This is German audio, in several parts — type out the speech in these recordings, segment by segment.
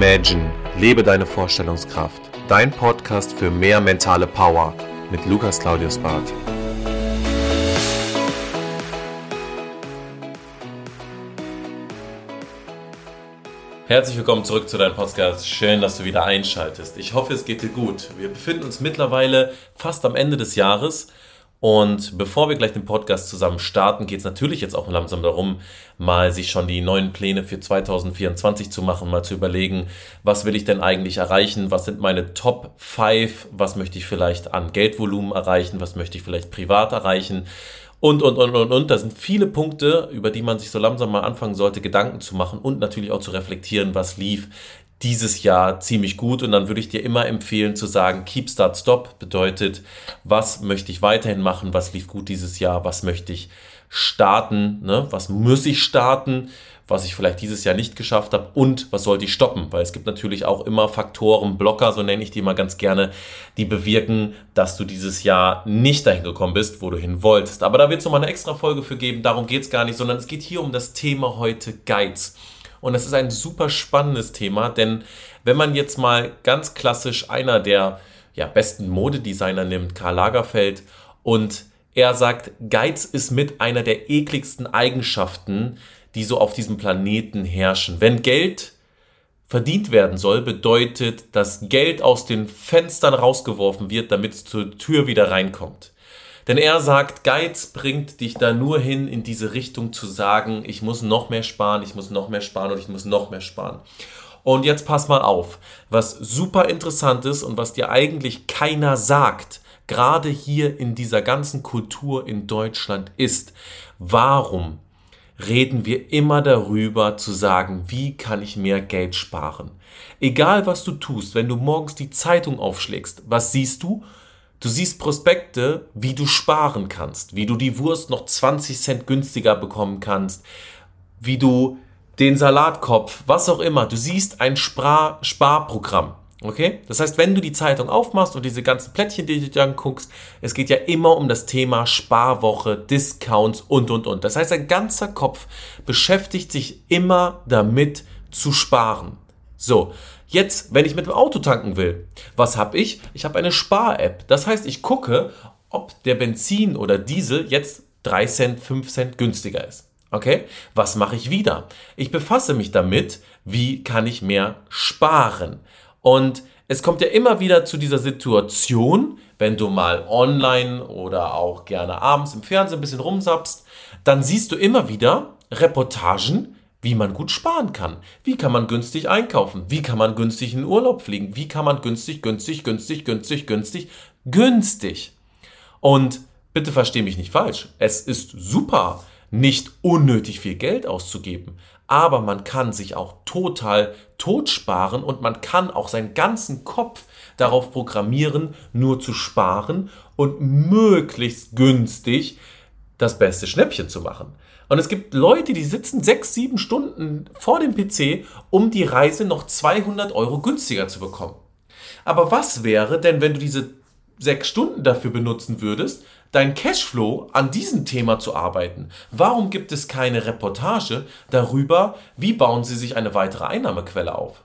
Imagine, lebe deine Vorstellungskraft. Dein Podcast für mehr mentale Power mit Lukas Claudius Barth. Herzlich willkommen zurück zu deinem Podcast. Schön, dass du wieder einschaltest. Ich hoffe, es geht dir gut. Wir befinden uns mittlerweile fast am Ende des Jahres und bevor wir gleich den Podcast zusammen starten, geht es natürlich jetzt auch langsam darum, mal sich schon die neuen Pläne für 2024 zu machen, mal zu überlegen, was will ich denn eigentlich erreichen, was sind meine Top 5, was möchte ich vielleicht an Geldvolumen erreichen, was möchte ich vielleicht privat erreichen? Und, und, und, und, und. Da sind viele Punkte, über die man sich so langsam mal anfangen sollte, Gedanken zu machen und natürlich auch zu reflektieren, was lief dieses Jahr ziemlich gut. Und dann würde ich dir immer empfehlen zu sagen, Keep Start Stop. Bedeutet, was möchte ich weiterhin machen, was lief gut dieses Jahr, was möchte ich starten, ne? was muss ich starten, was ich vielleicht dieses Jahr nicht geschafft habe und was sollte ich stoppen, weil es gibt natürlich auch immer Faktoren, Blocker, so nenne ich die mal ganz gerne, die bewirken, dass du dieses Jahr nicht dahin gekommen bist, wo du hin wolltest. Aber da wird es nochmal eine extra Folge für geben, darum geht es gar nicht, sondern es geht hier um das Thema heute Geiz. Und das ist ein super spannendes Thema, denn wenn man jetzt mal ganz klassisch einer der ja, besten Modedesigner nimmt, Karl Lagerfeld, und er sagt, Geiz ist mit einer der ekligsten Eigenschaften, die so auf diesem Planeten herrschen. Wenn Geld verdient werden soll, bedeutet, dass Geld aus den Fenstern rausgeworfen wird, damit es zur Tür wieder reinkommt. Denn er sagt, Geiz bringt dich da nur hin, in diese Richtung zu sagen, ich muss noch mehr sparen, ich muss noch mehr sparen und ich muss noch mehr sparen. Und jetzt pass mal auf, was super interessant ist und was dir eigentlich keiner sagt, gerade hier in dieser ganzen Kultur in Deutschland ist, warum reden wir immer darüber zu sagen, wie kann ich mehr Geld sparen? Egal was du tust, wenn du morgens die Zeitung aufschlägst, was siehst du? Du siehst Prospekte, wie du sparen kannst, wie du die Wurst noch 20 Cent günstiger bekommen kannst, wie du den Salatkopf, was auch immer. Du siehst ein Spar Sparprogramm. Okay? Das heißt, wenn du die Zeitung aufmachst und diese ganzen Plättchen, die du dir anguckst, es geht ja immer um das Thema Sparwoche, Discounts und, und, und. Das heißt, dein ganzer Kopf beschäftigt sich immer damit zu sparen. So, Jetzt, wenn ich mit dem Auto tanken will, was habe ich? Ich habe eine Spar-App. Das heißt, ich gucke, ob der Benzin oder Diesel jetzt 3 Cent, 5 Cent günstiger ist. Okay? Was mache ich wieder? Ich befasse mich damit, wie kann ich mehr sparen? Und es kommt ja immer wieder zu dieser Situation, wenn du mal online oder auch gerne abends im Fernsehen ein bisschen rumsappst, dann siehst du immer wieder Reportagen, wie man gut sparen kann. Wie kann man günstig einkaufen? Wie kann man günstig in Urlaub fliegen? Wie kann man günstig, günstig, günstig, günstig, günstig, günstig? Und bitte versteh mich nicht falsch. Es ist super, nicht unnötig viel Geld auszugeben. Aber man kann sich auch total tot sparen und man kann auch seinen ganzen Kopf darauf programmieren, nur zu sparen und möglichst günstig das beste Schnäppchen zu machen. Und es gibt Leute, die sitzen sechs, sieben Stunden vor dem PC, um die Reise noch 200 Euro günstiger zu bekommen. Aber was wäre denn, wenn du diese sechs Stunden dafür benutzen würdest, dein Cashflow an diesem Thema zu arbeiten? Warum gibt es keine Reportage darüber, wie bauen sie sich eine weitere Einnahmequelle auf?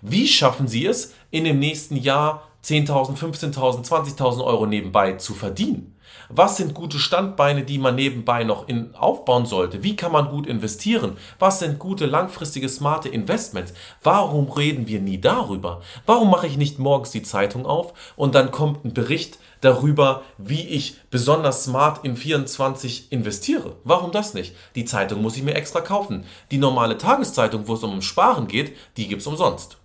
Wie schaffen sie es, in dem nächsten Jahr 10.000, 15.000, 20.000 Euro nebenbei zu verdienen? Was sind gute Standbeine, die man nebenbei noch in, aufbauen sollte? Wie kann man gut investieren? Was sind gute langfristige smarte Investments? Warum reden wir nie darüber? Warum mache ich nicht morgens die Zeitung auf und dann kommt ein Bericht darüber, wie ich besonders smart in 24 investiere? Warum das nicht? Die Zeitung muss ich mir extra kaufen. Die normale Tageszeitung, wo es um Sparen geht, die gibt es umsonst.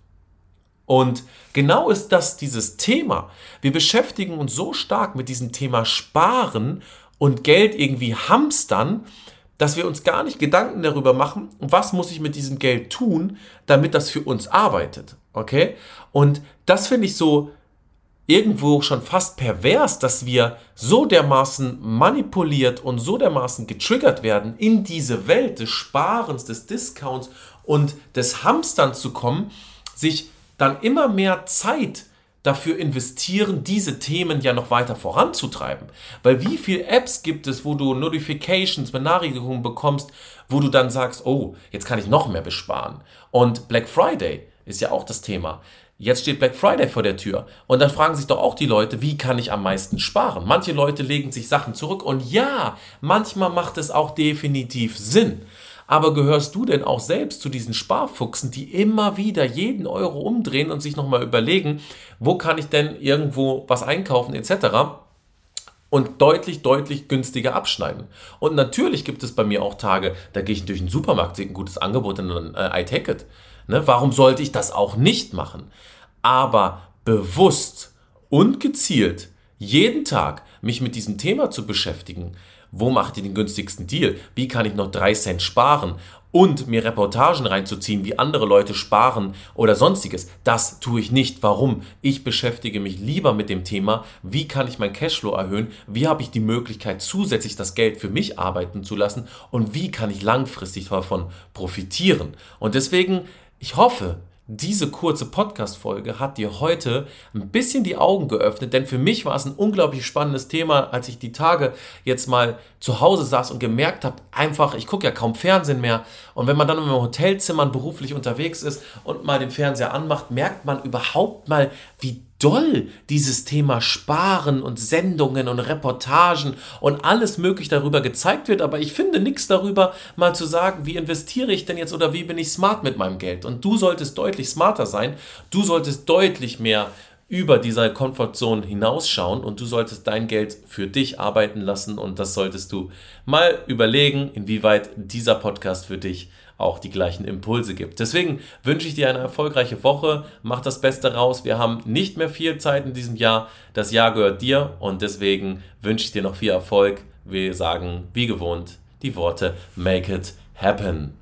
Und genau ist das dieses Thema. Wir beschäftigen uns so stark mit diesem Thema Sparen und Geld irgendwie hamstern, dass wir uns gar nicht Gedanken darüber machen, was muss ich mit diesem Geld tun, damit das für uns arbeitet. Okay? Und das finde ich so irgendwo schon fast pervers, dass wir so dermaßen manipuliert und so dermaßen getriggert werden, in diese Welt des Sparens, des Discounts und des Hamsterns zu kommen, sich dann immer mehr Zeit dafür investieren, diese Themen ja noch weiter voranzutreiben. Weil wie viele Apps gibt es, wo du Notifications, Benachrichtigungen bekommst, wo du dann sagst, oh, jetzt kann ich noch mehr besparen. Und Black Friday, ist ja auch das Thema. Jetzt steht Black Friday vor der Tür. Und dann fragen sich doch auch die Leute, wie kann ich am meisten sparen? Manche Leute legen sich Sachen zurück. Und ja, manchmal macht es auch definitiv Sinn. Aber gehörst du denn auch selbst zu diesen Sparfuchsen, die immer wieder jeden Euro umdrehen und sich nochmal überlegen, wo kann ich denn irgendwo was einkaufen etc.? und deutlich, deutlich günstiger abschneiden. Und natürlich gibt es bei mir auch Tage, da gehe ich durch den Supermarkt, sehe ein gutes Angebot und dann äh, I take it. Ne? Warum sollte ich das auch nicht machen? Aber bewusst und gezielt jeden Tag mich mit diesem Thema zu beschäftigen, wo macht ihr den günstigsten Deal? Wie kann ich noch drei Cent sparen? Und mir Reportagen reinzuziehen, wie andere Leute sparen oder sonstiges. Das tue ich nicht. Warum? Ich beschäftige mich lieber mit dem Thema, wie kann ich mein Cashflow erhöhen? Wie habe ich die Möglichkeit, zusätzlich das Geld für mich arbeiten zu lassen? Und wie kann ich langfristig davon profitieren? Und deswegen, ich hoffe, diese kurze Podcast-Folge hat dir heute ein bisschen die Augen geöffnet, denn für mich war es ein unglaublich spannendes Thema, als ich die Tage jetzt mal zu Hause saß und gemerkt habe, einfach, ich gucke ja kaum Fernsehen mehr. Und wenn man dann im Hotelzimmer beruflich unterwegs ist und mal den Fernseher anmacht, merkt man überhaupt mal, wie doll dieses Thema Sparen und Sendungen und Reportagen und alles möglich darüber gezeigt wird, aber ich finde nichts darüber, mal zu sagen, wie investiere ich denn jetzt oder wie bin ich smart mit meinem Geld. Und du solltest deutlich smarter sein, du solltest deutlich mehr über diese Komfortzone hinausschauen und du solltest dein Geld für dich arbeiten lassen und das solltest du mal überlegen, inwieweit dieser Podcast für dich auch die gleichen Impulse gibt. Deswegen wünsche ich dir eine erfolgreiche Woche, mach das Beste raus. Wir haben nicht mehr viel Zeit in diesem Jahr. Das Jahr gehört dir und deswegen wünsche ich dir noch viel Erfolg. Wir sagen wie gewohnt die Worte Make it happen.